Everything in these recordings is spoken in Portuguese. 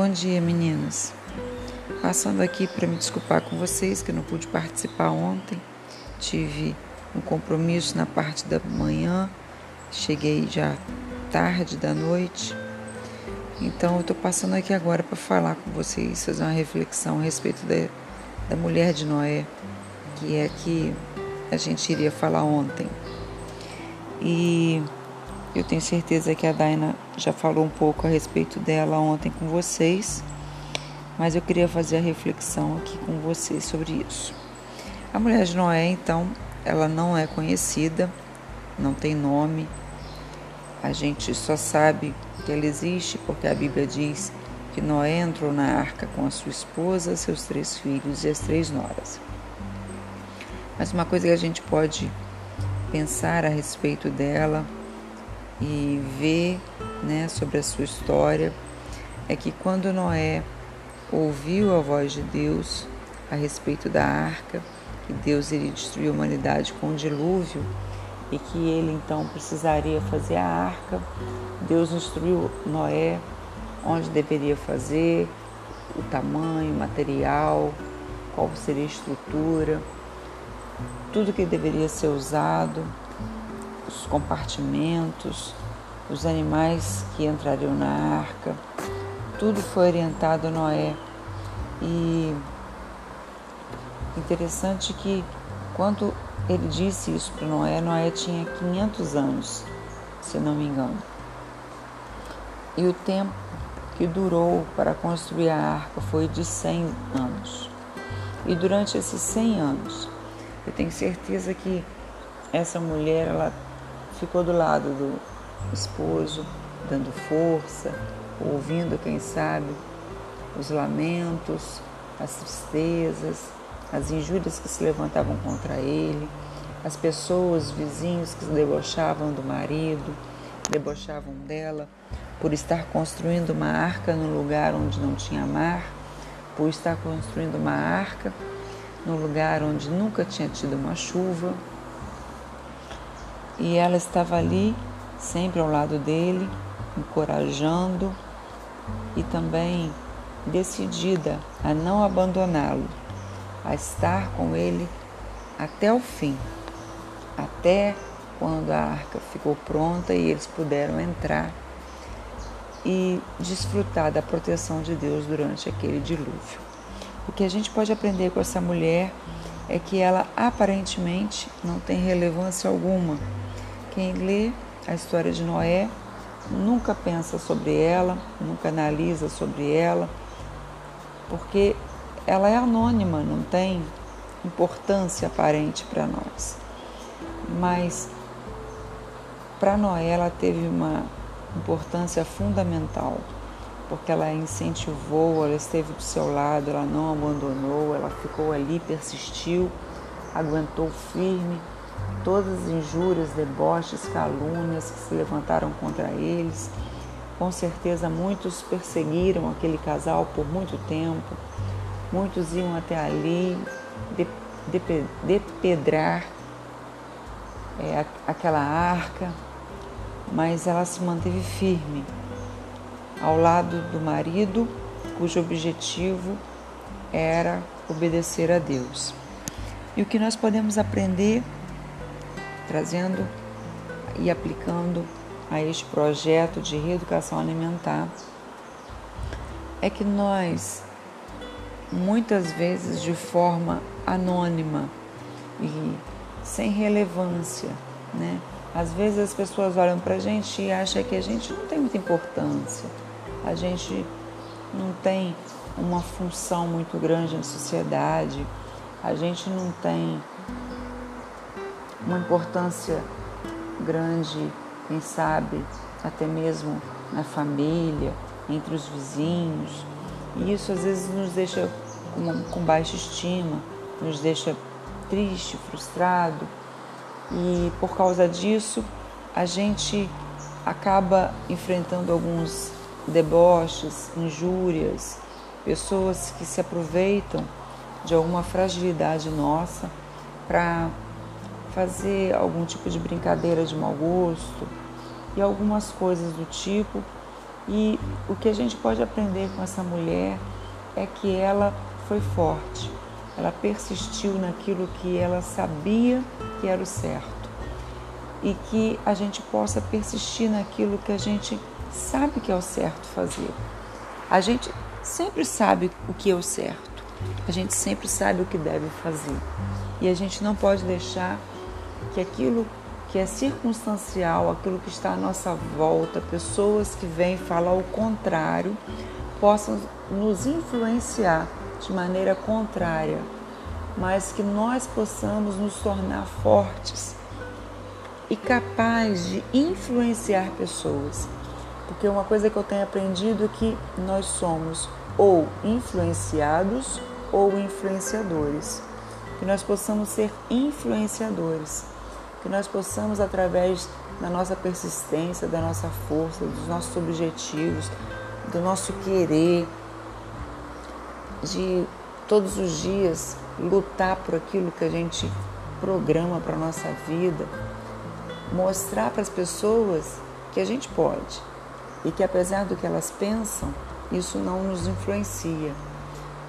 Bom dia, meninas. Passando aqui para me desculpar com vocês que não pude participar ontem. Tive um compromisso na parte da manhã, cheguei já tarde da noite. Então eu estou passando aqui agora para falar com vocês, fazer uma reflexão a respeito da, da mulher de Noé, que é que a gente iria falar ontem. E eu tenho certeza que a Daina já falou um pouco a respeito dela ontem com vocês, mas eu queria fazer a reflexão aqui com vocês sobre isso. A mulher de Noé, então, ela não é conhecida, não tem nome. A gente só sabe que ela existe porque a Bíblia diz que Noé entrou na arca com a sua esposa, seus três filhos e as três noras. Mas uma coisa que a gente pode pensar a respeito dela e ver né, sobre a sua história é que quando Noé ouviu a voz de Deus a respeito da arca, que Deus iria destruir a humanidade com o dilúvio e que ele então precisaria fazer a arca, Deus instruiu Noé onde deveria fazer, o tamanho, o material, qual seria a estrutura, tudo que deveria ser usado, os compartimentos, os animais que entrariam na arca, tudo foi orientado a Noé. E interessante que quando ele disse isso para Noé, Noé tinha 500 anos, se não me engano. E o tempo que durou para construir a arca foi de 100 anos. E durante esses 100 anos, eu tenho certeza que essa mulher ela ficou do lado do esposo, dando força, ouvindo, quem sabe, os lamentos, as tristezas, as injúrias que se levantavam contra ele, as pessoas, vizinhos que se debochavam do marido, debochavam dela por estar construindo uma arca no lugar onde não tinha mar, por estar construindo uma arca no lugar onde nunca tinha tido uma chuva, e ela estava ali, sempre ao lado dele, encorajando e também decidida a não abandoná-lo, a estar com ele até o fim, até quando a arca ficou pronta e eles puderam entrar e desfrutar da proteção de Deus durante aquele dilúvio. O que a gente pode aprender com essa mulher é que ela aparentemente não tem relevância alguma quem lê a história de Noé nunca pensa sobre ela, nunca analisa sobre ela, porque ela é anônima, não tem importância aparente para nós. Mas para Noé ela teve uma importância fundamental, porque ela incentivou, ela esteve do seu lado, ela não abandonou, ela ficou ali, persistiu, aguentou firme todas as injúrias, deboches, calúnias que se levantaram contra eles. Com certeza muitos perseguiram aquele casal por muito tempo, muitos iam até ali depedrar é, aquela arca, mas ela se manteve firme ao lado do marido, cujo objetivo era obedecer a Deus. E o que nós podemos aprender trazendo e aplicando a este projeto de reeducação alimentar é que nós, muitas vezes de forma anônima e sem relevância, né? Às vezes as pessoas olham para a gente e acham que a gente não tem muita importância, a gente não tem uma função muito grande na sociedade, a gente não tem uma importância grande, quem sabe, até mesmo na família, entre os vizinhos. E isso às vezes nos deixa com, com baixa estima, nos deixa triste, frustrado. E por causa disso, a gente acaba enfrentando alguns deboches, injúrias, pessoas que se aproveitam de alguma fragilidade nossa para fazer algum tipo de brincadeira de mau gosto e algumas coisas do tipo. E o que a gente pode aprender com essa mulher é que ela foi forte, ela persistiu naquilo que ela sabia que era o certo. E que a gente possa persistir naquilo que a gente sabe que é o certo fazer. A gente sempre sabe o que é o certo, a gente sempre sabe o que deve fazer. E a gente não pode deixar que aquilo que é circunstancial, aquilo que está à nossa volta, pessoas que vêm falar o contrário, possam nos influenciar de maneira contrária, mas que nós possamos nos tornar fortes e capazes de influenciar pessoas. Porque uma coisa que eu tenho aprendido é que nós somos ou influenciados ou influenciadores. Que nós possamos ser influenciadores que nós possamos, através da nossa persistência, da nossa força, dos nossos objetivos, do nosso querer, de todos os dias lutar por aquilo que a gente programa para a nossa vida, mostrar para as pessoas que a gente pode e que apesar do que elas pensam, isso não nos influencia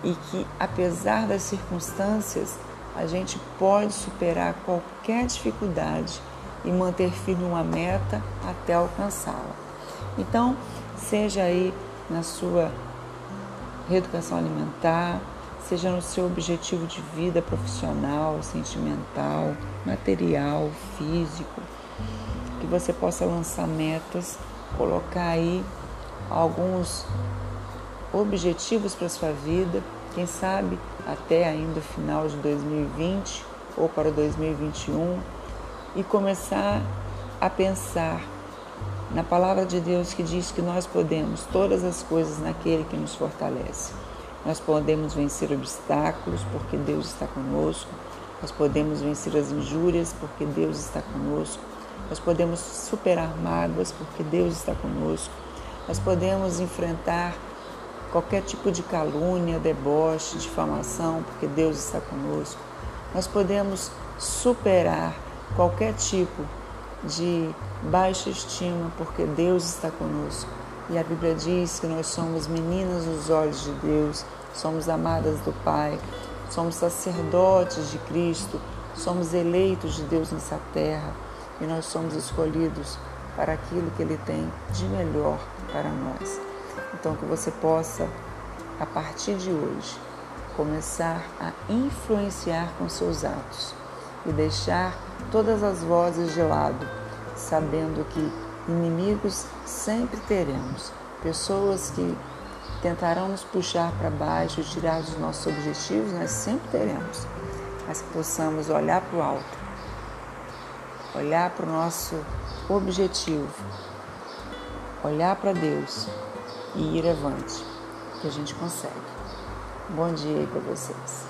e que apesar das circunstâncias, a gente pode superar qualquer dificuldade e manter firme uma meta até alcançá-la. Então, seja aí na sua reeducação alimentar, seja no seu objetivo de vida profissional, sentimental, material, físico, que você possa lançar metas, colocar aí alguns objetivos para sua vida, quem sabe até ainda o final de 2020 ou para 2021 e começar a pensar na palavra de Deus que diz que nós podemos todas as coisas naquele que nos fortalece. Nós podemos vencer obstáculos porque Deus está conosco. Nós podemos vencer as injúrias porque Deus está conosco. Nós podemos superar mágoas porque Deus está conosco. Nós podemos enfrentar qualquer tipo de calúnia, deboche, difamação, porque Deus está conosco. Nós podemos superar qualquer tipo de baixa estima, porque Deus está conosco. E a Bíblia diz que nós somos meninas dos olhos de Deus, somos amadas do Pai, somos sacerdotes de Cristo, somos eleitos de Deus nessa terra e nós somos escolhidos para aquilo que Ele tem de melhor para nós. Então, que você possa, a partir de hoje, começar a influenciar com seus atos e deixar todas as vozes de lado, sabendo que inimigos sempre teremos, pessoas que tentarão nos puxar para baixo, tirar dos nossos objetivos, nós sempre teremos, mas que possamos olhar para o alto, olhar para o nosso objetivo, olhar para Deus e ir avante, que a gente consegue. Bom dia aí para vocês.